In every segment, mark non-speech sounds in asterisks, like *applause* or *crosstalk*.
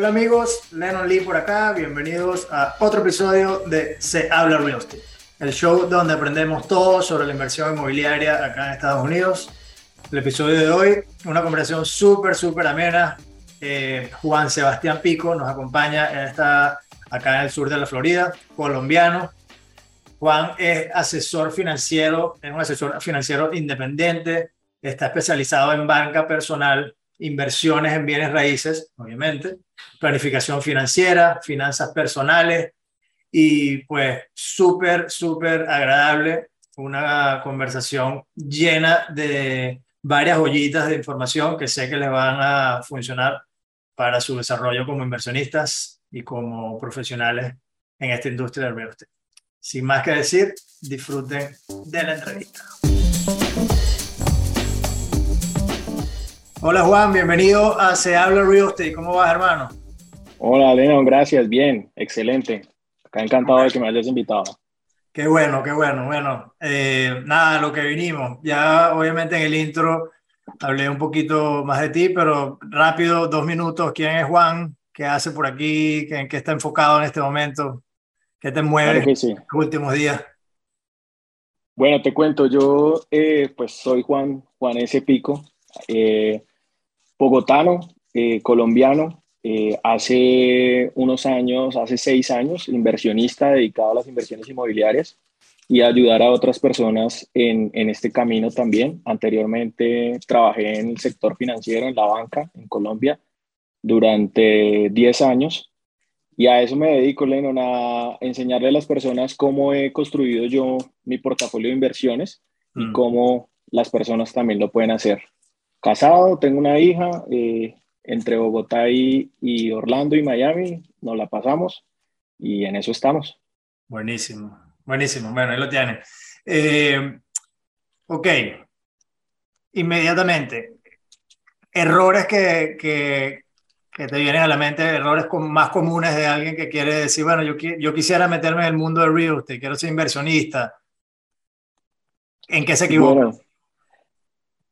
Hola amigos, Lennon Lee por acá, bienvenidos a otro episodio de Se habla real estate el show donde aprendemos todo sobre la inversión inmobiliaria acá en Estados Unidos. El episodio de hoy, una conversación súper, súper amena. Eh, Juan Sebastián Pico nos acompaña, está acá en el sur de la Florida, colombiano. Juan es asesor financiero, es un asesor financiero independiente, está especializado en banca personal, inversiones en bienes raíces, obviamente, planificación financiera, finanzas personales, y pues súper, súper agradable, una conversación llena de varias joyitas de información que sé que les van a funcionar para su desarrollo como inversionistas y como profesionales en esta industria del real. Sin más que decir, disfruten de la entrevista. Hola Juan, bienvenido a Se Habla Real Estate. ¿Cómo vas, hermano? Hola, León, gracias. Bien, excelente. Acá encantado de que me hayas invitado. Qué bueno, qué bueno. Bueno, eh, nada, lo que vinimos. Ya obviamente en el intro hablé un poquito más de ti, pero rápido, dos minutos. ¿Quién es Juan? ¿Qué hace por aquí? ¿En qué está enfocado en este momento? ¿Qué te mueve en los últimos días? Bueno, te cuento, yo eh, pues soy Juan, Juan S. Pico, eh, bogotano, colombiano, eh, hace unos años, hace seis años, inversionista dedicado a las inversiones inmobiliarias y a ayudar a otras personas en, en, este camino también. Anteriormente trabajé en el sector financiero, en la banca en Colombia, durante 10 años y a eso me dedico, Lennon, a enseñarle a las personas cómo he construido yo mi portafolio de inversiones y mm. cómo las personas también lo pueden hacer. Casado, tengo una hija, eh, entre Bogotá y, Orlando y Miami, nos la pasamos y en eso estamos. Buenísimo, buenísimo. Bueno, ahí lo tienen. Eh, ok, inmediatamente, errores que, que, que, te vienen a la mente, errores más comunes de alguien que quiere decir, bueno, yo, yo quisiera meterme en el mundo de real estate, quiero ser inversionista. ¿En qué se equivoca?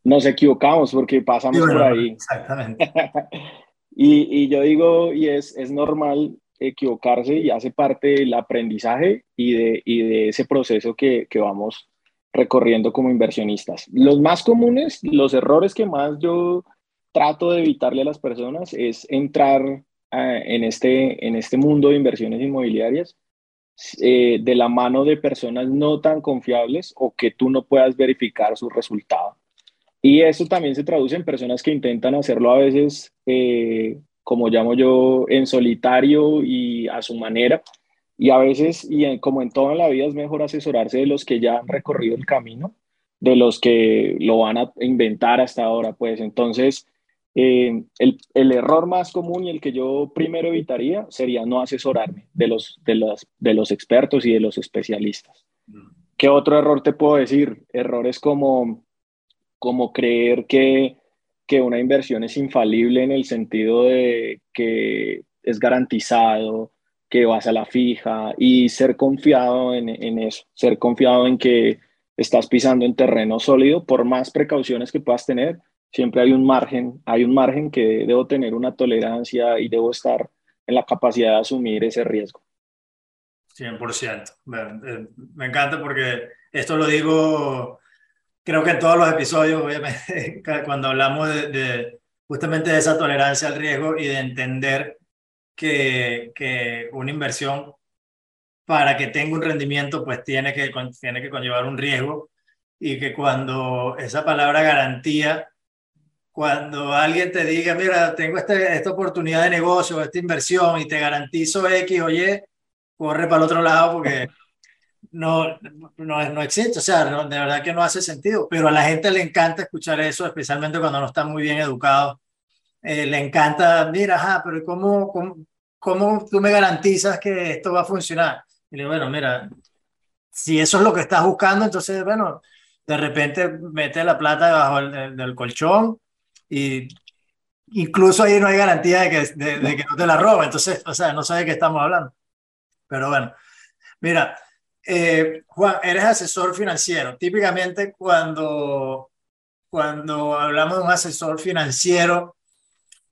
Nos equivocamos porque pasamos por ahí. Exactamente. *laughs* y, y, yo digo, y es, es normal equivocarse y hace parte del aprendizaje y de, y de ese proceso que, que, vamos recorriendo como inversionistas. Los más comunes, los errores que más yo trato de evitarle a las personas es entrar eh, en, este, en este mundo de inversiones inmobiliarias eh, de la mano de personas no tan confiables o que tú no puedas verificar su resultado. Y eso también se traduce en personas que intentan hacerlo a veces, eh, como llamo yo, en solitario y a su manera. Y a veces, y como en toda la vida, es mejor asesorarse de los que ya han recorrido el camino, de los que lo van a inventar hasta ahora. Pues entonces, eh, el, el, error más común y el que yo primero evitaría sería no asesorarme de los, de los, de los expertos y de los especialistas. Mm. ¿Qué otro error te puedo decir? Errores como como creer que, que una inversión es infalible en el sentido de que es garantizado, que vas a la fija y ser confiado en, en, eso, ser confiado en que estás pisando en terreno sólido, por más precauciones que puedas tener, siempre hay un margen, hay un margen que debo tener una tolerancia y debo estar en la capacidad de asumir ese riesgo. 100%. Eh, me encanta porque esto lo digo creo que en todos los episodios, obviamente, *laughs* cuando hablamos de, justamente de esa tolerancia al riesgo y de entender que, que, una inversión para que tenga un rendimiento, pues tiene que, tiene que conllevar un riesgo y que cuando esa palabra garantía, cuando alguien te diga, mira, tengo este, esta oportunidad de negocio, esta inversión y te garantizo X o Y, corre para el otro lado porque no, no, no existe, o sea, de verdad que no hace sentido, pero a la gente le encanta escuchar eso, especialmente cuando no están muy bien educados eh, le encanta, mira, ajá, pero ¿cómo, cómo, cómo tú me garantizas que esto va a funcionar? Y le digo, bueno, mira, si eso es lo que estás buscando, entonces, bueno, de repente mete la plata debajo del, colchón y incluso ahí no hay garantía de que, de, que no te la roba. Entonces, o sea, no sé de qué estamos hablando. Pero bueno, mira, eh, Juan, eres asesor financiero. Típicamente cuando, cuando hablamos de un asesor financiero,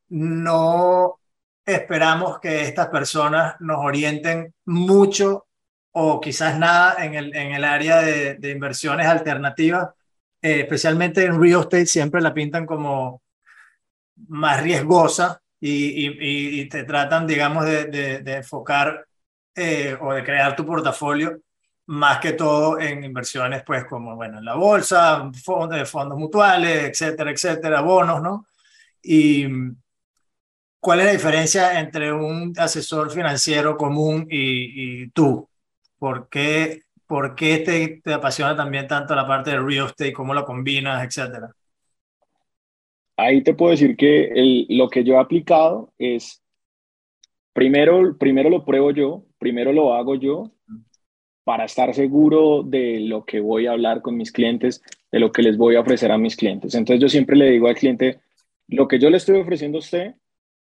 no esperamos que estas personas nos orienten mucho o quizás nada en el, en el área de, inversiones alternativas, eh, especialmente en real estate, siempre la pintan como más riesgosa y, te tratan, digamos, de, de, enfocar eh, o de crear tu portafolio más que todo en inversiones, pues como, bueno, en la bolsa, fondos, fondos mutuales, etcétera, etcétera, bonos, ¿no? Y cuál es la diferencia entre un asesor financiero común y, y tú? ¿Por qué, por qué te, te, apasiona también tanto la parte de real estate, cómo lo combinas, etcétera? Ahí te puedo decir que el, lo que yo he aplicado es, primero, primero lo pruebo yo, primero lo hago yo, para estar seguro de lo que voy a hablar con mis clientes, de lo que les voy a ofrecer a mis clientes. Entonces yo siempre le digo al cliente, lo que yo le estoy ofreciendo a usted,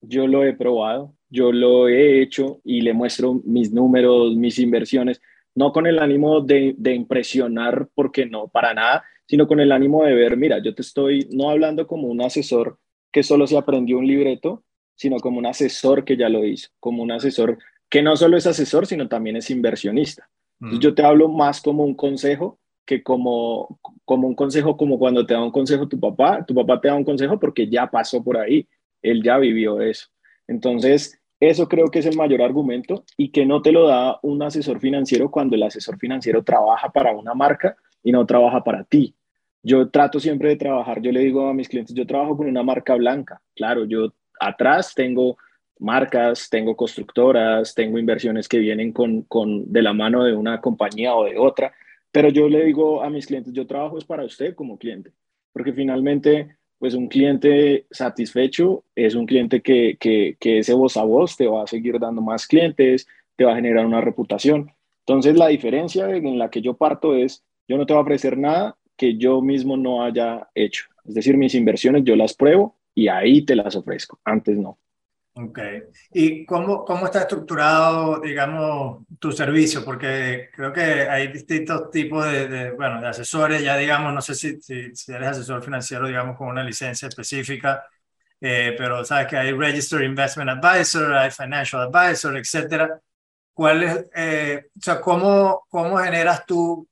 yo lo he probado, yo lo he hecho y le muestro mis números, mis inversiones, no con el ánimo de, impresionar, porque no, para nada, sino con el ánimo de ver, mira, yo te estoy no hablando como un asesor que solo se aprendió un libreto, sino como un asesor que ya lo hizo, como un asesor que no solo es asesor, sino también es inversionista. Mm. yo te hablo más como un consejo que como, como un consejo, como cuando te da un consejo tu papá, tu papá te da un consejo porque ya pasó por ahí, él ya vivió eso. Entonces, eso creo que es el mayor argumento y que no te lo da un asesor financiero cuando el asesor financiero trabaja para una marca y no trabaja para ti. Yo trato siempre de trabajar, yo le digo a mis clientes, yo trabajo con una marca blanca. Claro, yo atrás tengo marcas, tengo constructoras, tengo inversiones que vienen con, con, de la mano de una compañía o de otra, pero yo le digo a mis clientes, yo trabajo es para usted como cliente, porque finalmente pues un cliente satisfecho es un cliente que, que, que, ese voz a voz te va a seguir dando más clientes, te va a generar una reputación. Entonces la diferencia en la que yo parto es, yo no te voy a ofrecer nada que yo mismo no haya hecho. Es decir, mis inversiones yo las pruebo y ahí te las ofrezco, antes no. Ok. ¿Y cómo, cómo está estructurado, digamos, tu servicio? Porque creo que hay distintos tipos de, bueno, de asesores, ya digamos, no sé si, si, eres asesor financiero, digamos, con una licencia específica, eh, pero sabes que hay Registered Investment Advisor, hay Financial Advisor, etcétera. ¿Cuál es, eh, o sea, cómo, cómo generas tu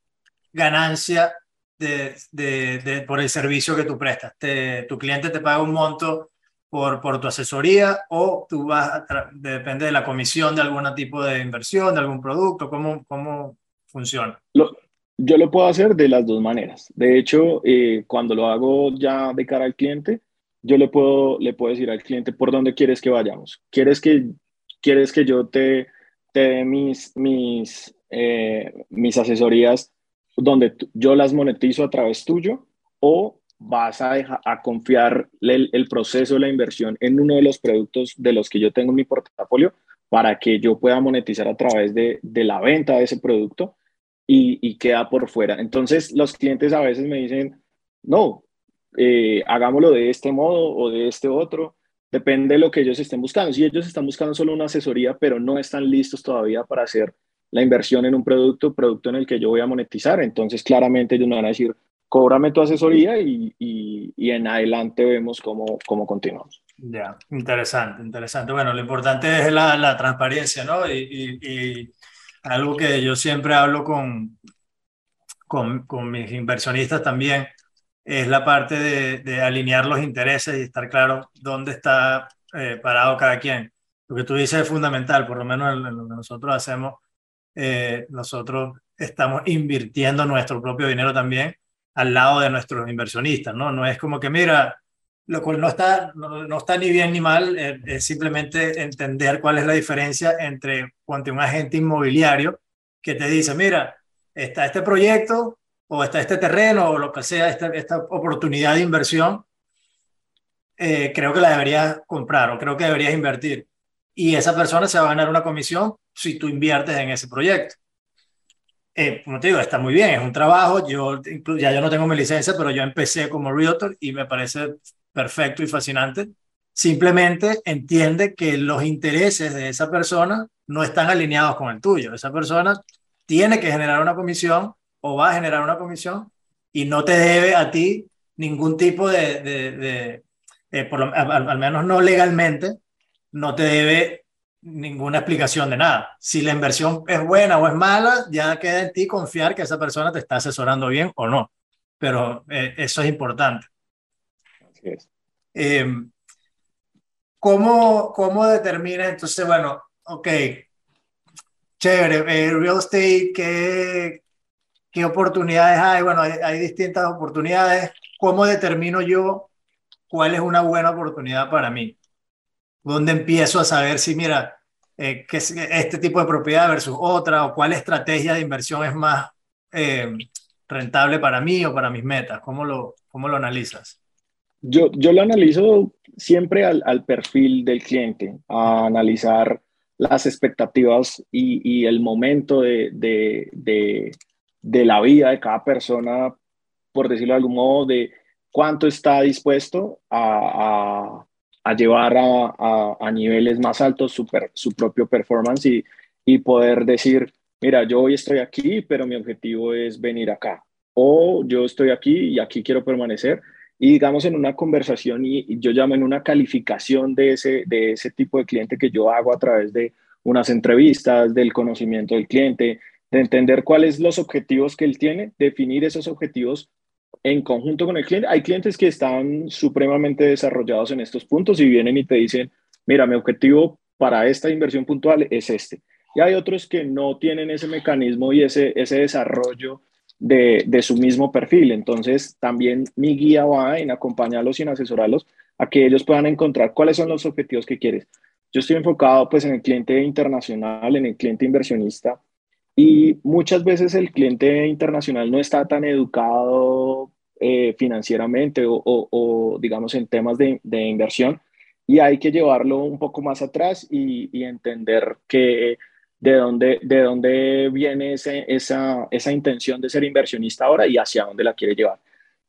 ganancia de, de, de, por el servicio que tú prestas? Te, tu cliente te paga un monto por, por tu asesoría o tú vas, depende de la comisión de algún tipo de inversión, de algún producto, ¿cómo, cómo funciona? yo lo puedo hacer de las dos maneras. De hecho, eh, cuando lo hago ya de cara al cliente, yo le puedo, le puedo decir al cliente por dónde quieres que vayamos. ¿Quieres que, quieres que yo te, te dé mis, mis, eh, mis asesorías donde yo las monetizo a través tuyo o vas a, confiar el, proceso de la inversión en uno de los productos de los que yo tengo en mi portafolio para que yo pueda monetizar a través de, la venta de ese producto y, queda por fuera. Entonces los clientes a veces me dicen, no, eh, hagámoslo de este modo o de este otro. Depende de lo que ellos estén buscando. Si ellos están buscando solo una asesoría, pero no están listos todavía para hacer la inversión en un producto, producto en el que yo voy a monetizar, entonces claramente ellos me van a decir, cóbrame tu asesoría y, y, en adelante vemos cómo, cómo continuamos. Ya, interesante, interesante. Bueno, lo importante es la, la transparencia, ¿no? Y, y, algo que yo siempre hablo con, con, con mis inversionistas también es la parte de, de, alinear los intereses y estar claro dónde está eh, parado cada quien. Lo que tú dices es fundamental, por lo menos en, lo que nosotros hacemos, eh, nosotros estamos invirtiendo nuestro propio dinero también al lado de nuestros inversionistas, ¿no? No es como que, mira, lo cual no está, no, está ni bien ni mal, eh, es, simplemente entender cuál es la diferencia entre cuando un agente inmobiliario que te dice, mira, está este proyecto o está este terreno o lo que sea, esta, esta oportunidad de inversión, eh, creo que la deberías comprar o creo que deberías invertir. Y esa persona se va a ganar una comisión si tú inviertes en ese proyecto. Eh, como te digo, está muy bien, es un trabajo. Yo ya yo no tengo mi licencia, pero yo empecé como realtor y me parece perfecto y fascinante. Simplemente entiende que los intereses de esa persona no están alineados con el tuyo. Esa persona tiene que generar una comisión o va a generar una comisión y no te debe a ti ningún tipo de, de, eh, por al, menos no legalmente, no te debe ninguna explicación de nada. Si la inversión es buena o es mala, ya queda en ti confiar que esa persona te está asesorando bien o no. Pero eh, eso es importante. Así es. Eh, ¿cómo, ¿Cómo determina entonces, bueno, ok, chévere, real estate, ¿qué, ¿qué oportunidades hay? Bueno, hay, hay distintas oportunidades. ¿Cómo determino yo cuál es una buena oportunidad para mí. ¿Dónde empiezo a saber si, mira, eh, qué es este tipo de propiedad versus otra, o cuál estrategia de inversión es más eh, rentable para mí o para mis metas? ¿Cómo lo, cómo lo analizas? Yo, yo lo analizo siempre al, perfil del cliente, a analizar las expectativas y, el momento de, de, de, la vida de cada persona, por decirlo de algún modo, de cuánto está dispuesto a, llevar a, a, niveles más altos su, su propio performance y, y, poder decir, mira, yo hoy estoy aquí, pero mi objetivo es venir acá. O yo estoy aquí y aquí quiero permanecer. Y digamos en una conversación y, yo llamo en una calificación de ese, de ese tipo de cliente que yo hago a través de unas entrevistas, del conocimiento del cliente, de entender cuáles los objetivos que él tiene, definir esos objetivos en conjunto con el cliente. Hay clientes que están supremamente desarrollados en estos puntos y vienen y te dicen, mira, mi objetivo para esta inversión puntual es este. Y hay otros que no tienen ese mecanismo y ese, ese desarrollo de, de su mismo perfil. Entonces, también mi guía va en acompañarlos y en asesorarlos a que ellos puedan encontrar cuáles son los objetivos que quieres. Yo estoy enfocado pues en el cliente internacional, en el cliente inversionista, y muchas veces el cliente internacional no está tan educado eh, financieramente o, digamos, en temas de, inversión y hay que llevarlo un poco más atrás y, entender que de dónde, de dónde viene ese, esa, esa intención de ser inversionista ahora y hacia dónde la quiere llevar.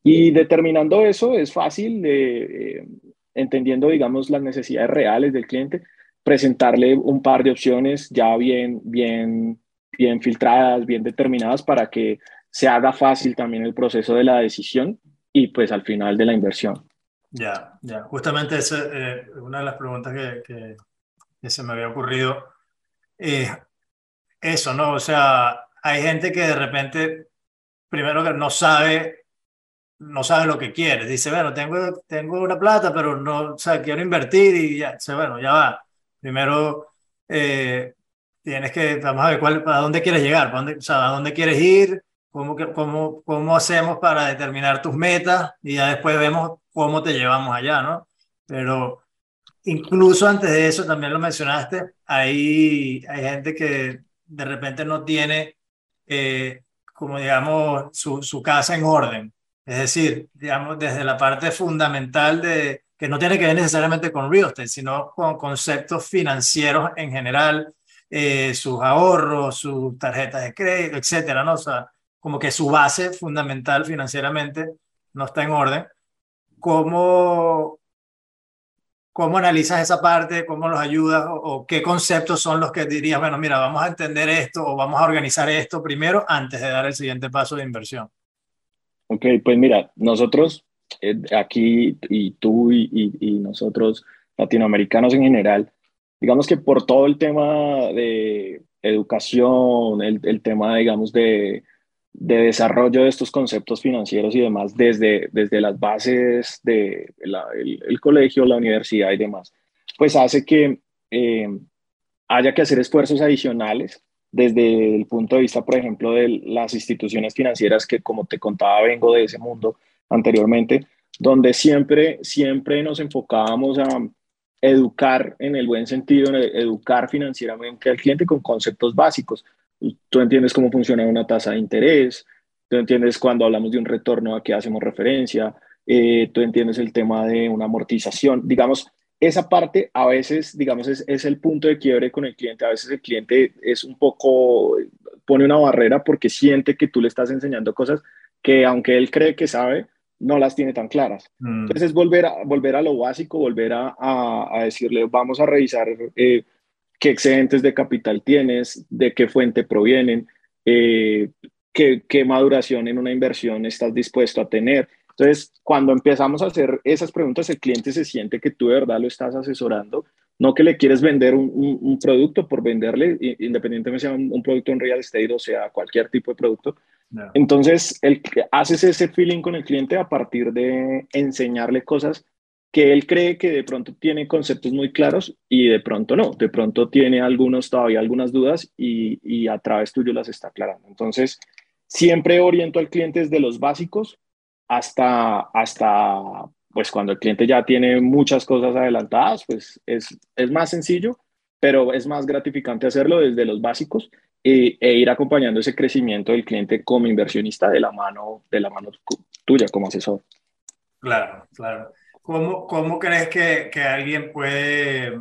Y determinando eso es fácil, eh, entendiendo, digamos, las necesidades reales del cliente, presentarle un par de opciones ya bien, bien bien filtradas, bien determinadas para que se haga fácil también el proceso de la decisión y pues al final de la inversión. Ya, ya, justamente esa eh, una de las preguntas que, que, se me había ocurrido. Eh, eso, ¿no? O sea, hay gente que de repente, primero que no sabe, no sabe lo que quiere. Dice, bueno, tengo, tengo una plata, pero no, o sea, quiero invertir y ya, bueno, ya va. Primero, eh, tienes que, vamos a ver cuál, a dónde quieres llegar, dónde, o sea, a dónde quieres ir, cómo, cómo, cómo hacemos para determinar tus metas y ya después vemos cómo te llevamos allá, ¿no? Pero incluso antes de eso, también lo mencionaste, hay, hay gente que de repente no tiene, eh, como digamos, su, su casa en orden. Es decir, digamos, desde la parte fundamental de que no tiene que ver necesariamente con real estate, sino con conceptos financieros en general, eh, sus ahorros, sus tarjetas de crédito, etcétera, ¿no? O como que su base fundamental financieramente no está en orden. ¿Cómo, cómo analizas esa parte? ¿Cómo los ayudas? O, qué conceptos son los que dirías, bueno, mira, vamos a entender esto o vamos a organizar esto primero antes de dar el siguiente paso de inversión? Ok, pues mira, nosotros eh, aquí y tú y nosotros latinoamericanos en general, digamos que por todo el tema de educación, el, el tema, digamos, de, de, desarrollo de estos conceptos financieros y demás, desde, desde las bases del de el, colegio, la universidad y demás, pues hace que eh, haya que hacer esfuerzos adicionales desde el punto de vista, por ejemplo, de las instituciones financieras que, como te contaba, vengo de ese mundo anteriormente, donde siempre, siempre nos enfocábamos a educar en el buen sentido, educar financieramente al cliente con conceptos básicos. Tú entiendes cómo funciona una tasa de interés, tú entiendes cuando hablamos de un retorno a qué hacemos referencia, eh, tú entiendes el tema de una amortización. Digamos, esa parte a veces, digamos, es, es, el punto de quiebre con el cliente. A veces el cliente es un poco, pone una barrera porque siente que tú le estás enseñando cosas que aunque él cree que sabe, no las tiene tan claras. Mm. Entonces es volver a, volver a lo básico, volver a, a, decirle, vamos a revisar eh, qué excedentes de capital tienes, de qué fuente provienen, eh, qué, qué maduración en una inversión estás dispuesto a tener. Entonces, cuando empezamos a hacer esas preguntas, el cliente se siente que tú de verdad lo estás asesorando, no que le quieres vender un, un, producto por venderle, independientemente sea un, un, producto en real estate o sea cualquier tipo de producto. Entonces, haces ese feeling con el cliente a partir de enseñarle cosas que él cree que de pronto tiene conceptos muy claros y de pronto no, de pronto tiene algunos todavía algunas dudas y, y a través tuyo las está aclarando. Entonces, siempre oriento al cliente desde los básicos hasta, hasta pues cuando el cliente ya tiene muchas cosas adelantadas, pues es, es más sencillo, pero es más gratificante hacerlo desde los básicos e, e, ir acompañando ese crecimiento del cliente como inversionista de la mano, de la mano tuya como asesor. Claro, claro. ¿Cómo, cómo crees que, que alguien puede,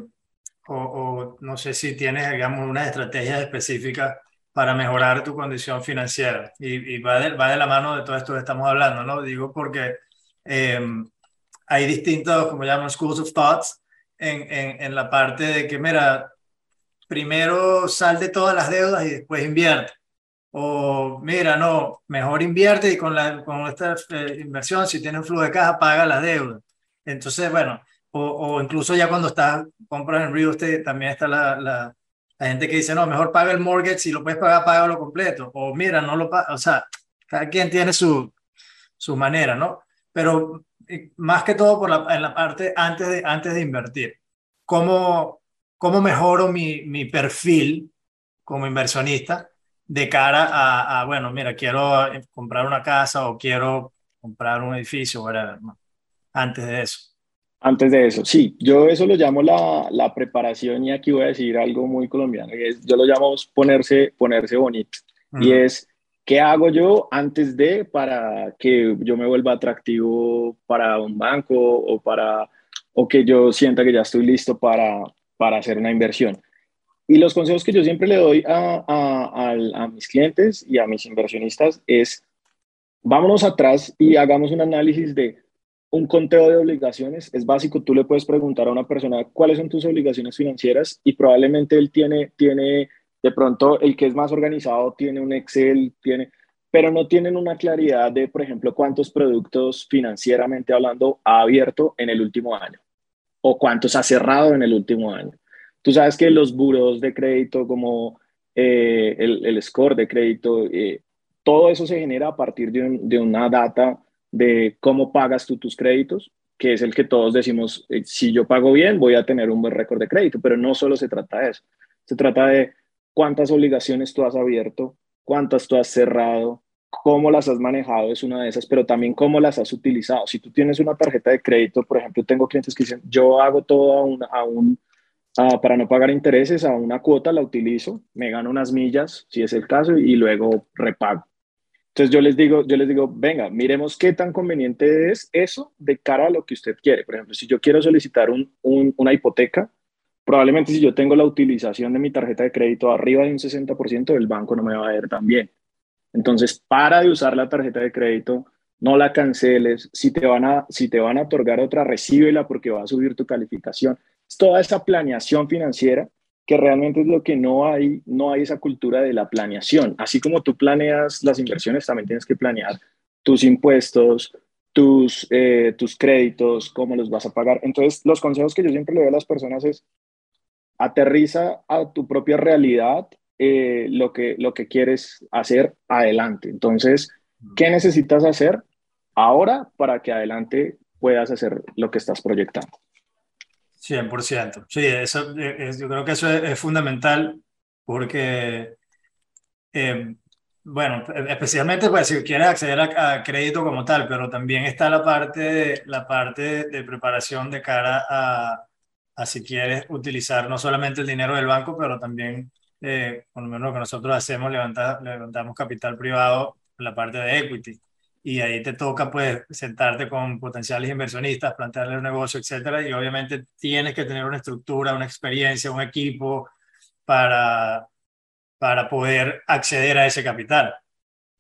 o, o, no sé si tienes, digamos, unas estrategias específicas para mejorar tu condición financiera. Y, y va, de, va, de, la mano de todo esto que estamos hablando, ¿no? Digo porque eh, hay distintos, como llaman, schools of thoughts en, en, en, la parte de que, mira, primero sal de todas las deudas y después invierte. O mira, no, mejor invierte y con, la, con esta eh, inversión, si tienes un flujo de caja, paga las deudas. Entonces, bueno, o, o incluso ya cuando estás, compras en real estate, también está la, la gente que dice, no, mejor paga el mortgage, si lo puedes pagar, págalo completo. O mira, no lo paga. O sea, cada quien tiene su, su manera, ¿no? Pero más que todo por la, en la parte antes de, antes de invertir. ¿Cómo, cómo mejoro mi, mi perfil como inversionista de cara a, a, bueno, mira, quiero comprar una casa o quiero comprar un edificio, whatever, ¿no? antes de eso? Antes de eso, sí, yo eso lo llamo la, la preparación y aquí voy a decir algo muy colombiano, es, yo lo llamo ponerse, ponerse bonito. Y es, ¿qué hago yo antes de para que yo me vuelva atractivo para un banco o, para, o que yo sienta que ya estoy listo para, para hacer una inversión? Y los consejos que yo siempre le doy a, mis clientes y a mis inversionistas es, vámonos atrás y hagamos un análisis de un conteo de obligaciones es básico. Tú le puedes preguntar a una persona cuáles son tus obligaciones financieras y probablemente él tiene, tiene de pronto el que es más organizado tiene un Excel, tiene, pero no tienen una claridad de, por ejemplo, cuántos productos financieramente hablando ha abierto en el último año o cuántos ha cerrado en el último año. Tú sabes que los buros de crédito como eh, el, el, score de crédito, eh, todo eso se genera a partir de, un, de una data de cómo pagas tú tus créditos, que es el que todos decimos, eh, si yo pago bien, voy a tener un buen récord de crédito, pero no solo se trata de eso, se trata de cuántas obligaciones tú has abierto, cuántas tú has cerrado, cómo las has manejado es una de esas, pero también cómo las has utilizado. Si tú tienes una tarjeta de crédito, por ejemplo, tengo clientes que dicen, yo hago todo a un, a un para no pagar intereses, a una cuota la utilizo, me gano unas millas, si es el caso, y luego repago. Entonces yo les digo, yo les digo, venga, miremos qué tan conveniente es eso de cara a lo que usted quiere. Por ejemplo, si yo quiero solicitar un, un, una hipoteca, probablemente si yo tengo la utilización de mi tarjeta de crédito arriba de un 60%, el banco no me va a ver tan bien. Entonces, para de usar la tarjeta de crédito, no la canceles. Si te van a, si te van a otorgar otra, recíbela porque va a subir tu calificación. Es toda esa planeación financiera que realmente es lo que no hay, no hay esa cultura de la planeación. Así como tú planeas las inversiones, también tienes que planear tus impuestos, tus, eh, tus créditos, cómo los vas a pagar. Entonces, los consejos que yo siempre le doy a las personas es aterriza a tu propia realidad eh, lo, que, lo que quieres hacer adelante. Entonces, ¿qué necesitas hacer ahora para que adelante puedas hacer lo que estás proyectando? 100%. Sí, eso, es, yo creo que eso es, es fundamental porque, eh, bueno, especialmente pues, si quieres acceder a, a, crédito como tal, pero también está la parte, la parte de preparación de cara a, a si quieres utilizar no solamente el dinero del banco, pero también, eh, por lo menos lo que nosotros hacemos, levantar, levantamos capital privado en la parte de equity. y ahí te toca pues sentarte con potenciales inversionistas, plantearle un negocio, etcétera, y obviamente tienes que tener una estructura, una experiencia, un equipo para, para poder acceder a ese capital,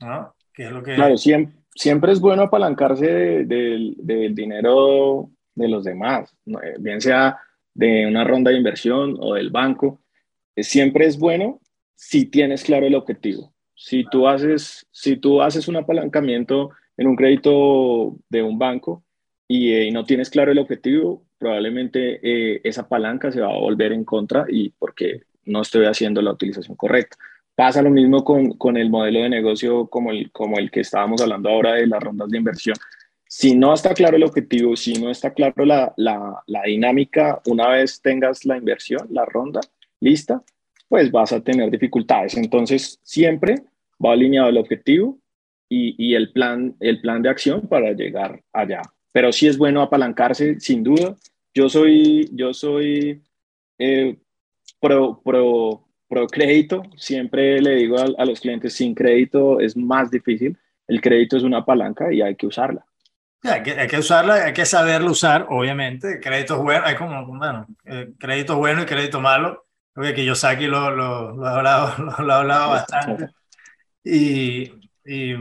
¿no? Que es lo que... Claro, siempre, siempre es bueno apalancarse del dinero de los demás, bien sea de una ronda de inversión o del banco. Eh, siempre es bueno si tienes claro el objetivo. Si tú haces, si tú haces un apalancamiento en un crédito de un banco y, eh, no tienes claro el objetivo, probablemente esa palanca se va a volver en contra y porque no estoy haciendo la utilización correcta. Pasa lo mismo con, con, el modelo de negocio como el, como el que estábamos hablando ahora de las rondas de inversión. Si no está claro el objetivo, si no está claro la, la, la dinámica, una vez tengas la inversión, la ronda lista, pues vas a tener dificultades. Entonces, siempre va alineado el objetivo y, y, el, plan, el plan de acción para llegar allá. Pero sí es bueno apalancarse, sin duda. Yo soy, yo soy eh, pro, pro, pro crédito, siempre le digo a, los clientes, sin crédito es más difícil. El crédito es una palanca y hay que usarla. hay, que, hay usarla, hay que saberlo usar, obviamente. Crédito bueno, hay como, bueno, eh, crédito bueno y crédito malo. Creo que Kiyosaki lo, lo, lo, ha hablado, *laughs* lo, ha hablado bastante. Y, y,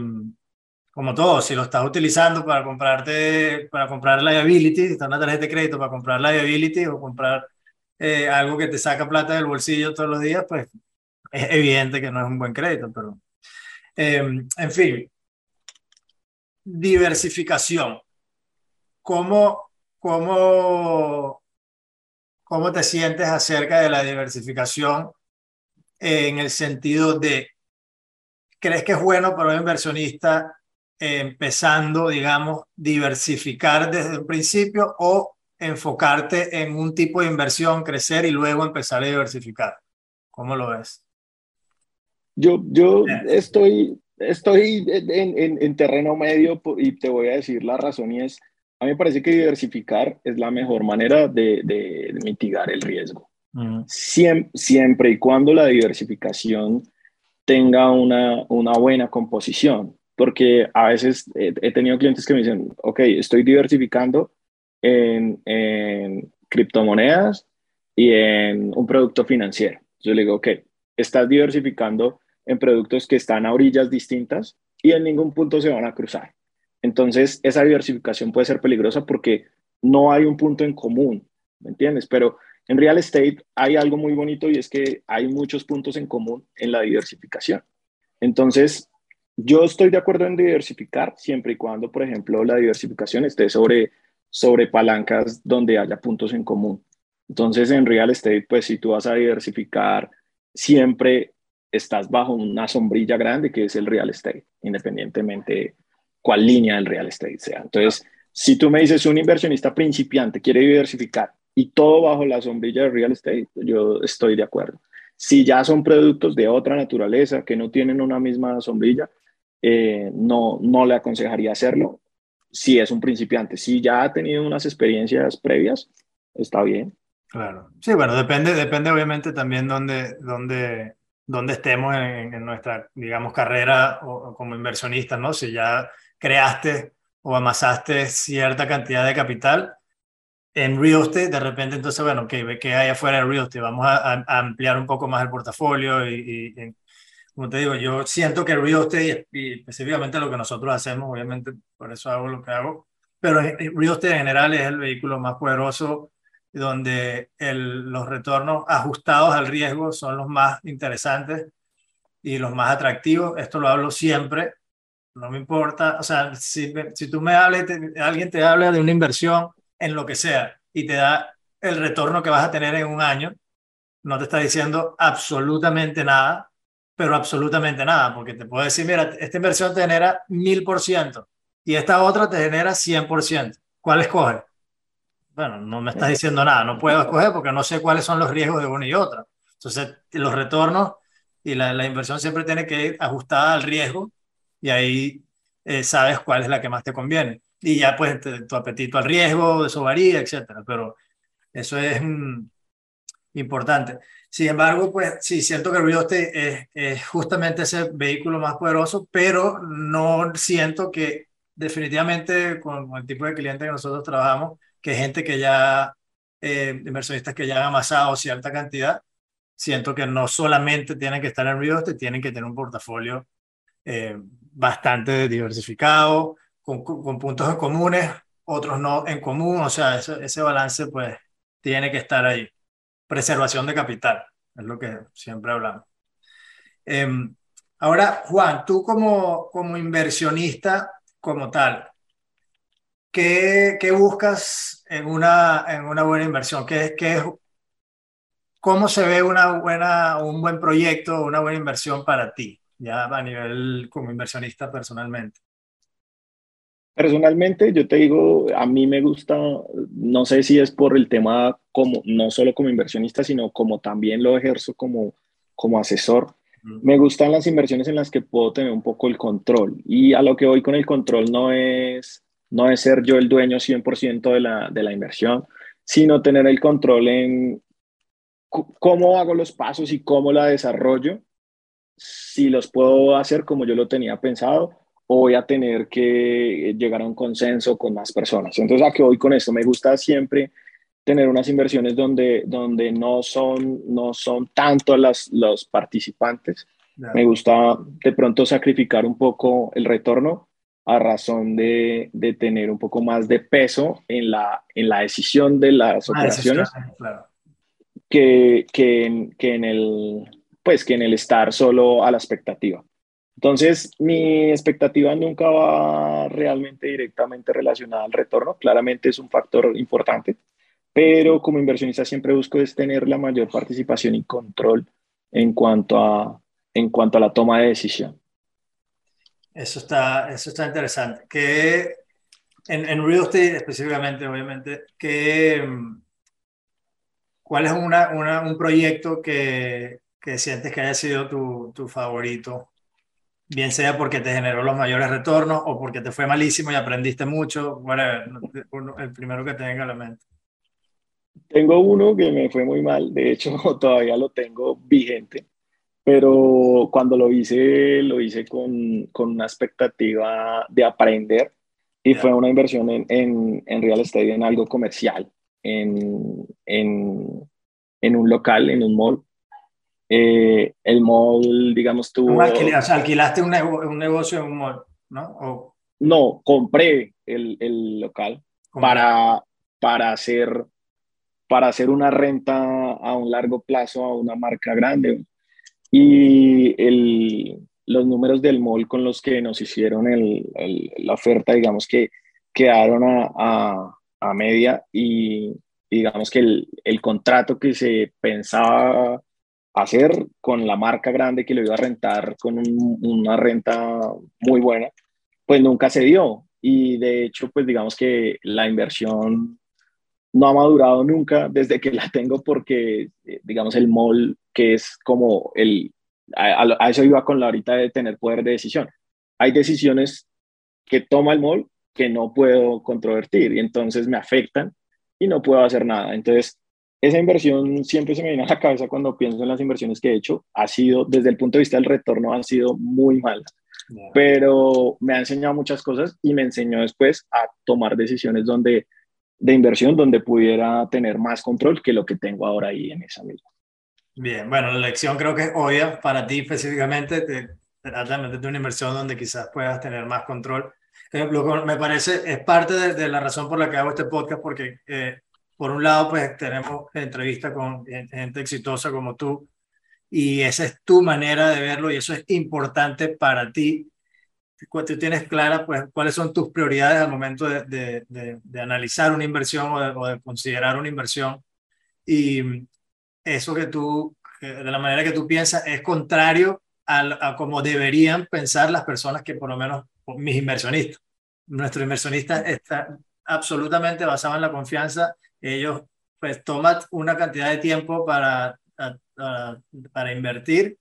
como todo, si lo estás utilizando para comprarte, para comprar liability, está una tarjeta de crédito para comprar liability o comprar eh, algo que te saca plata del bolsillo todos los días, pues es evidente que no es un buen crédito, pero em, en fin, diversificación. ¿Cómo, cómo, ¿Cómo te sientes acerca de la diversificación en el sentido de, ¿crees que es bueno para un inversionista empezando, digamos, diversificar desde el principio o enfocarte en un tipo de inversión, crecer y luego empezar a diversificar? ¿Cómo lo ves? Yo, yo estoy, estoy en, en, terreno medio y te voy a decir la razón y es, a mí me parece que diversificar es la mejor manera de, de, mitigar el riesgo. siempre, siempre, y cuando la diversificación tenga una, una buena composición, porque a veces he tenido clientes que me dicen, ok, estoy diversificando, en, en criptomonedas y en un producto financiero. Yo le digo, ok, estás diversificando en productos que están a orillas distintas y en ningún punto se van a cruzar. Entonces, esa diversificación puede ser peligrosa porque no hay un punto en común, ¿me entiendes? Pero en real estate hay algo muy bonito y es que hay muchos puntos en común en la diversificación. Entonces, yo estoy de acuerdo en diversificar siempre y cuando, por ejemplo, la diversificación esté sobre sobre palancas donde haya puntos en común. Entonces, en real estate, pues si tú vas a diversificar, siempre estás bajo una sombrilla grande que es el real estate, independientemente cuál línea del real estate sea. Entonces, si tú me dices un inversionista principiante quiere diversificar y todo bajo la sombrilla del real estate, yo estoy de acuerdo. Si ya son productos de otra naturaleza que no tienen una misma sombrilla, eh, no, no le aconsejaría hacerlo si es un principiante. Si ya ha tenido unas experiencias previas, está bien. Claro. Sí, bueno, depende, depende obviamente también dónde, dónde, dónde estemos en, nuestra, digamos, carrera o, como inversionistas, ¿no? Si ya creaste o amasaste cierta cantidad de capital en real estate, de repente entonces, bueno, ¿qué, qué hay afuera de real estate? Vamos a, ampliar un poco más el portafolio y, y, como te digo, yo siento que real estate y específicamente lo que nosotros hacemos, obviamente por eso hago lo que hago, pero real estate en general es el vehículo más poderoso donde los retornos ajustados al riesgo son los más interesantes y los más atractivos. Esto lo hablo siempre, no me importa, o sea, si, si tú me hables, alguien te habla de una inversión en lo que sea y te da el retorno que vas a tener en un año, no te está diciendo absolutamente nada pero absolutamente nada, porque te puedo decir, mira, esta inversión te genera mil por ciento y esta otra te genera 100%. ¿Cuál escoges? Bueno, no me estás diciendo nada, no puedo escoger porque no sé cuáles son los riesgos de una y otra. Entonces, los retornos y la, la inversión siempre tiene que ir ajustada al riesgo y ahí eh, sabes cuál es la que más te conviene. Y ya pues tu apetito al riesgo, eso varía, etcétera, pero eso es mm, importante. Sin embargo, pues sí, siento que el real estate es, justamente ese vehículo más poderoso, pero no siento que definitivamente con, el tipo de cliente que nosotros trabajamos, que gente que ya, eh, inversionistas que ya han amasado cierta cantidad, siento que no solamente tienen que estar en estate, tienen que tener un portafolio eh, bastante diversificado, con, puntos comunes, otros no en común, o sea, ese, ese balance pues tiene que estar ahí. Preservación de capital, es lo que siempre hablamos. Em, ahora, Juan, tú como, como inversionista, como tal, ¿qué, qué buscas en una, en una buena inversión? ¿Qué, qué, ¿Cómo se ve una buena, un buen proyecto, una buena inversión para ti, ya a nivel como inversionista personalmente? Personalmente, yo te digo, a mí me gusta, no sé si es por el tema como, no solo como inversionista, sino como también lo ejerzo como, como asesor. Me gustan las inversiones en las que puedo tener un poco el control. Y a lo que voy con el control no es, no es ser yo el dueño 100% de la, de la inversión, sino tener el control en cómo hago los pasos y cómo la desarrollo, si los puedo hacer como yo lo tenía pensado o voy a tener que llegar a un consenso con más personas. Entonces, ¿a qué voy con esto? Me gusta siempre tener unas inversiones donde, donde no, son, no son tanto las, los participantes. Me gusta de pronto sacrificar un poco el retorno a razón de, de, tener un poco más de peso en la, en la decisión de las ah, operaciones que, que, que, en el, pues, que en el estar solo a la expectativa. Entonces, mi expectativa nunca va realmente directamente relacionada al retorno. Claramente es un factor importante, pero como inversionista siempre busco es tener la mayor participación y control en cuanto a, en cuanto a la toma de decisión. Eso está, eso está interesante. Que en, en real estate específicamente, obviamente, que, ¿cuál es una, una, un proyecto que, que sientes que haya sido tu, tu favorito bien sea porque te generó los mayores retornos o porque te fue malísimo y aprendiste mucho, bueno, el primero que tenga en la mente. Tengo uno que me fue muy mal, de hecho *laughs* todavía lo tengo vigente, pero cuando lo hice, lo hice con, con una expectativa de aprender y fue una inversión en, en, en, real estate, en algo comercial, en, en, en un local, en un mall eh, el mall, digamos, tuvo... o sea, alquilaste un, un, negocio en un mall, ¿no? No, compré el, el local para, para, hacer, para hacer una renta a un largo plazo a una marca grande. Y el, los números del mall con los que nos hicieron el, la oferta, digamos que quedaron a, a, a media y digamos que el, el contrato que se pensaba hacer con la marca grande que lo iba a rentar con una renta muy buena, pues nunca se dio. Y de hecho, pues digamos que la inversión no ha madurado nunca desde que la tengo porque, eh, digamos, el mall, que es como el, a, eso iba con la ahorita de tener poder de decisión. Hay decisiones que toma el mall que no puedo controvertir y entonces me afectan y no puedo hacer nada. Entonces, esa inversión siempre se me viene a la cabeza cuando pienso en las inversiones que he hecho. Ha sido, desde el punto de vista del retorno, ha sido muy mala. Pero me ha enseñado muchas cosas y me enseñó después a tomar decisiones donde, de inversión donde pudiera tener más control que lo que tengo ahora ahí en esa misma. Bien, bueno, la lección creo que es obvia para ti específicamente. Te, de una inversión donde quizás puedas tener más control. Eh, lo que me parece es parte de, la razón por la que hago este podcast, porque eh, por un lado, pues tenemos entrevistas con gente exitosa como tú y esa es tu manera de verlo y eso es importante para ti. Tú tienes clara, pues, cuáles son tus prioridades al momento de, de, de, analizar una inversión o, de, considerar una inversión. Y eso que tú, de la manera que tú piensas, es contrario a, a como deberían pensar las personas que, por lo menos, mis inversionistas. Nuestro inversionista está absolutamente basado en la confianza ellos pues toman una cantidad de tiempo para, para invertir,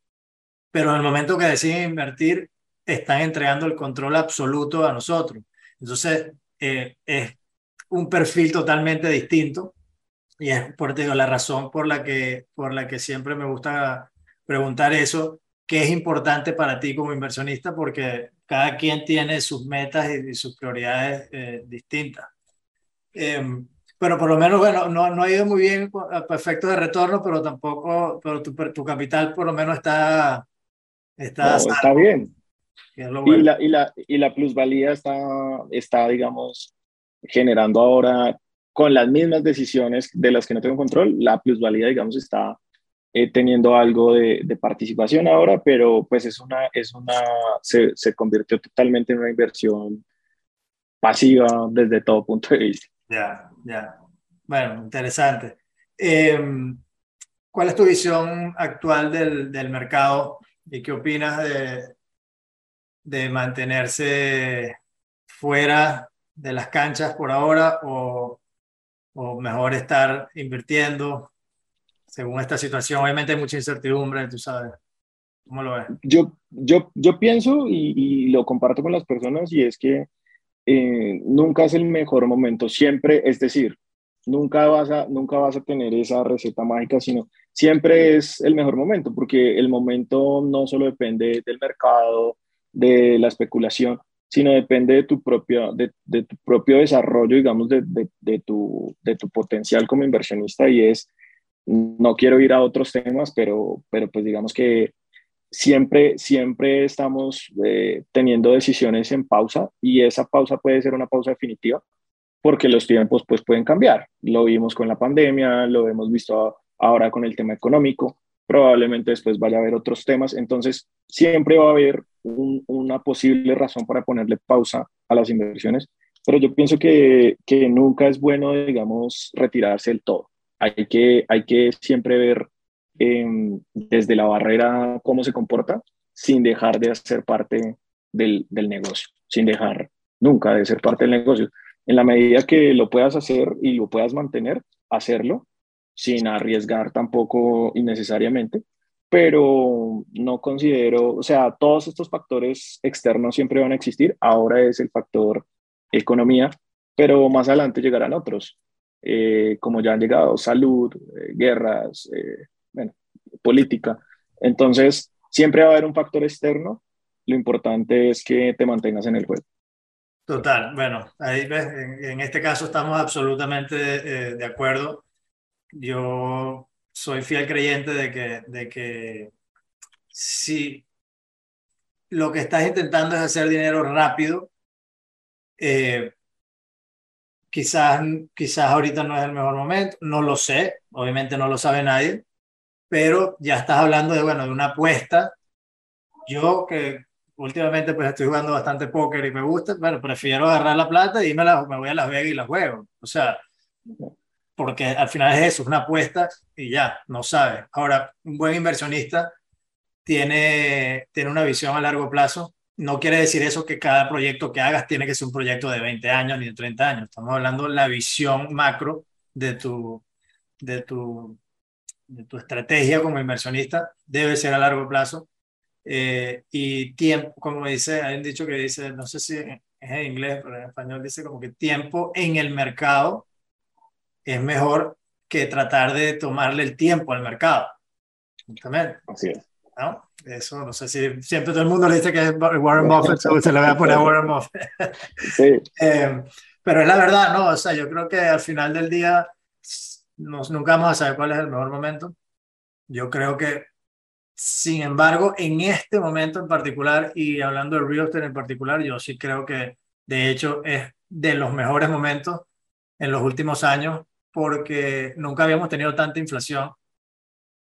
pero en el momento que deciden invertir, están entregando el control absoluto a nosotros. Entonces, eh, es un perfil totalmente distinto y es por digo, la razón por la, que, por la que siempre me gusta preguntar eso, ¿qué es importante para ti como inversionista? Porque cada quien tiene sus metas y, sus prioridades eh, distintas. Em, pero por lo menos, bueno, no, no ha ido muy bien a efectos de retorno, pero tampoco, pero tu, tu capital por lo menos está... Está, está bien. Y, la, y, la, y la plusvalía está, está, digamos, generando ahora con las mismas decisiones de las que no tengo control, la plusvalía, digamos, está eh, teniendo algo de, de, participación ahora, pero pues es una, es una, se, se convirtió totalmente en una inversión pasiva desde todo punto de vista. Ya, ya. Bueno, interesante. Em, ¿Cuál es tu visión actual del, del mercado y qué opinas de, de mantenerse fuera de las canchas por ahora o, o mejor estar invirtiendo según esta situación? Obviamente hay mucha incertidumbre, tú sabes. ¿Cómo lo ves? Yo, yo, yo pienso y, y lo comparto con las personas y es que eh, nunca es el mejor momento, siempre, es decir, nunca vas, a, nunca vas a tener esa receta mágica, sino siempre es el mejor momento, porque el momento no solo depende del mercado, de la especulación, sino depende de tu propio, de, de tu propio desarrollo, digamos, de, de, tu, de tu potencial como inversionista y es, no quiero ir a otros temas, pero, pero pues digamos que siempre, siempre estamos eh, teniendo decisiones en pausa y esa pausa puede ser una pausa definitiva porque los tiempos pues pueden cambiar. Lo vimos con la pandemia, lo hemos visto ahora con el tema económico, probablemente después vaya a haber otros temas, entonces siempre va a haber una posible razón para ponerle pausa a las inversiones, pero yo pienso que, que nunca es bueno, digamos, retirarse del todo. Hay que, hay que siempre ver desde la barrera cómo se comporta sin dejar de ser parte del, del, negocio, sin dejar nunca de ser parte del negocio. En la medida que lo puedas hacer y lo puedas mantener, hacerlo sin arriesgar tampoco innecesariamente, pero no considero, o sea, todos estos factores externos siempre van a existir, ahora es el factor economía, pero más adelante llegarán otros, eh, como ya han llegado salud, eh, guerras, eh, bueno, política. Entonces, siempre va a haber un factor externo. Lo importante es que te mantengas en el juego. Total, bueno, ahí ves, en, este caso estamos absolutamente eh, de acuerdo. Yo soy fiel creyente de que, de que si lo que estás intentando es hacer dinero rápido, eh, quizás, quizás ahorita no es el mejor momento, no lo sé, obviamente no lo sabe nadie, pero ya estás hablando de, bueno, de una apuesta. Yo que últimamente pues estoy jugando bastante póker y me gusta, bueno, prefiero agarrar la plata y me, la, me voy a Las Vegas y la juego. O sea, porque al final es eso, es una apuesta y ya, no sabes. Ahora, un buen inversionista tiene, tiene una visión a largo plazo. No quiere decir eso que cada proyecto que hagas tiene que ser un proyecto de 20 años ni de 30 años. Estamos hablando de la visión macro de tu, de tu de tu estrategia como inversionista debe ser a largo plazo. Eh, y tiempo, como dice, hay un dicho que dice, no sé si es en inglés, pero en español dice como que tiempo en el mercado es mejor que tratar de tomarle el tiempo al mercado. Justamente. Así es. ¿No? Eso, no sé si siempre todo el mundo le dice que es Warren Buffett, *laughs* se le voy a poner a Warren Buffett. Sí. *laughs* Eh, pero es la verdad, ¿no? O sea, yo creo que al final del día nunca vamos a saber cuál es el mejor momento. Yo creo que, sin embargo, en este momento en particular, y hablando de real estate en particular, yo sí creo que, de hecho, es de los mejores momentos en los últimos años, porque nunca habíamos tenido tanta inflación.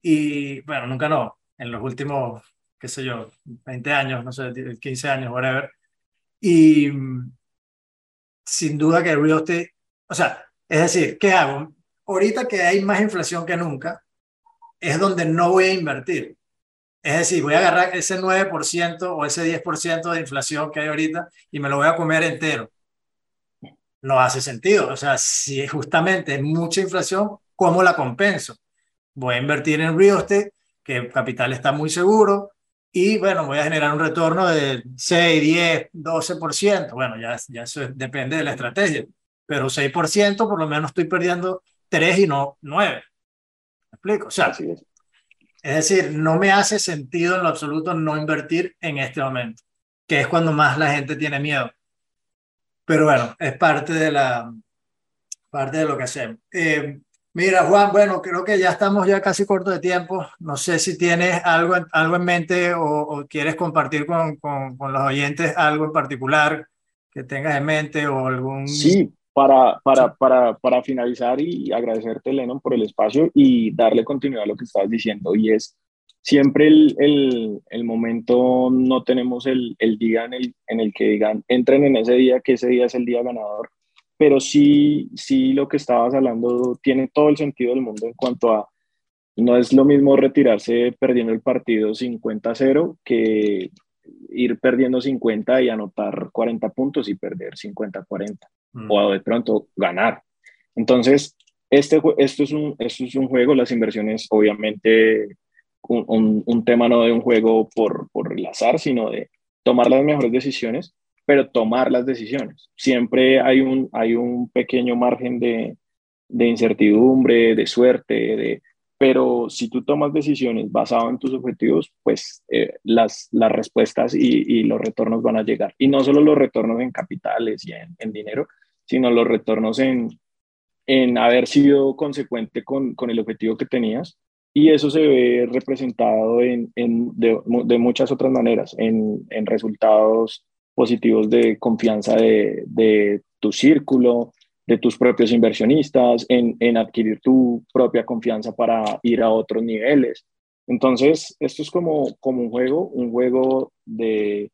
Y, bueno, nunca no, en los últimos, qué sé yo, 20 años, no sé, 15 años, whatever. Y sin duda que real estate, o sea, es decir, ¿qué hago? Ahorita que hay más inflación que nunca, es donde no voy a invertir. Es decir, voy a agarrar ese 9% o ese 10% de inflación que hay ahorita y me lo voy a comer entero. No hace sentido. O sea, si justamente es mucha inflación, ¿cómo la compenso? Voy a invertir en real estate, que el capital está muy seguro, y bueno, voy a generar un retorno de 6, 10, 12%. Bueno, ya, ya eso depende de la estrategia, pero 6% por lo menos estoy perdiendo tres y no nueve. ¿Me explico? O sea, es. decir, no me hace sentido en lo absoluto no invertir en este momento. que es cuando más la gente tiene miedo. Pero bueno, es parte de la parte de lo que hacemos. Eh, mira, Juan, bueno, creo que ya estamos ya casi corto de tiempo. No sé si tienes algo, algo en mente o, quieres compartir con, con, con, los oyentes algo en particular que tengas en mente o algún... Sí, para, para, para, para finalizar y agradecerte, Lennon, por el espacio y darle continuidad a lo que estabas diciendo. Y es, siempre el, el, el, momento, no tenemos el, el día en el, en el que digan, entren en ese día, que ese día es el día ganador, pero sí, sí lo que estabas hablando tiene todo el sentido del mundo en cuanto a, no es lo mismo retirarse perdiendo el partido 50-0 que ir perdiendo 50 y anotar 40 puntos y perder 50-40, mm. o de pronto ganar. Entonces, este, esto, es un, esto es un juego, las inversiones obviamente un, un, tema no de un juego por, por el azar, sino de tomar las mejores decisiones, pero tomar las decisiones. Siempre hay un, hay un pequeño margen de, de incertidumbre, de suerte, de, pero si tú tomas decisiones basadas en tus objetivos, pues eh, las, las respuestas y, y, los retornos van a llegar. Y no solo los retornos en capitales y en, en dinero, sino los retornos en, en haber sido consecuente con, con, el objetivo que tenías y eso se ve representado en, en de, de, muchas otras maneras, en, resultados positivos de confianza de, de, tu círculo, de tus propios inversionistas, en, en adquirir tu propia confianza para ir a otros niveles. Entonces, esto es como, como un juego, un juego de,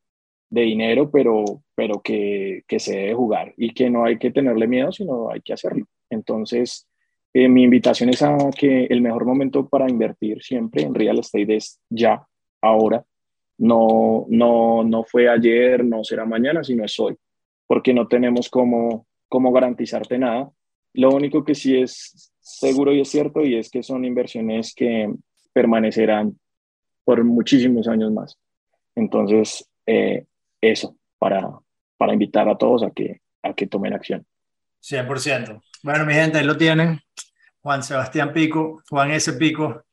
de dinero, pero, pero que, que se debe jugar y que no hay que tenerle miedo, sino hay que hacerlo. Entonces, eh, mi invitación es a que el mejor momento para invertir siempre en real estate es ya, ahora. No, no, no fue ayer, no será mañana, sino es hoy, porque no tenemos cómo, cómo garantizarte nada. Lo único que sí es seguro y es cierto y es que son inversiones que permanecerán por muchísimos años más. Entonces, eh, eso, para, para invitar a todos a que, a que tomen acción. 100%. Bueno, mi gente, ahí lo tienen. Juan Sebastián Pico, Juan S. Pico.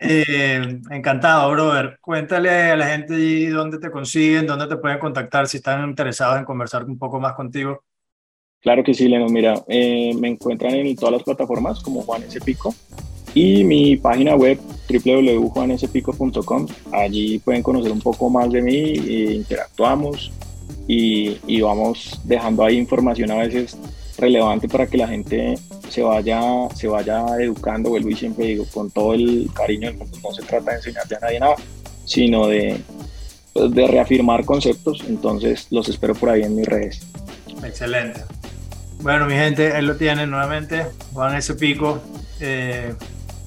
Eh, encantado, brother. Cuéntale a la gente allí dónde te consiguen, dónde te pueden contactar si están interesados en conversar un poco más contigo. Claro que sí, Leno. Mira, eh, me encuentran en todas las plataformas como Juan S. Pico y mi página web www.juanespico.com. Allí pueden conocer un poco más de mí, e interactuamos y, y vamos dejando ahí información a veces relevante para que la gente se vaya, se vaya educando, vuelvo y siempre digo, con todo el cariño del mundo, no se trata de enseñarle a nadie nada, sino de, pues, de reafirmar conceptos, entonces los espero por ahí en mis redes. Excelente. Bueno, mi gente, él lo tiene nuevamente, Juan S. Pico. Eh,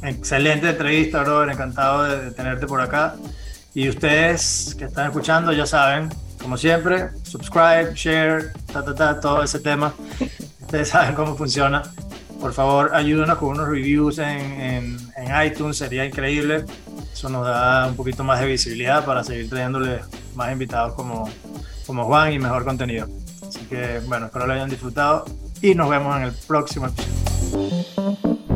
excelente entrevista, brother, encantado de, tenerte por acá. Y ustedes que están escuchando ya saben, como siempre, subscribe, share, ta, ta, ta, todo ese tema. Ustedes saben cómo funciona. Por favor, ayúdenos con unos reviews en, en, iTunes, sería increíble. Eso nos da un poquito más de visibilidad para seguir trayéndole más invitados como, como Juan y mejor contenido. Así que, bueno, espero lo hayan disfrutado y nos vemos en el próximo episodio.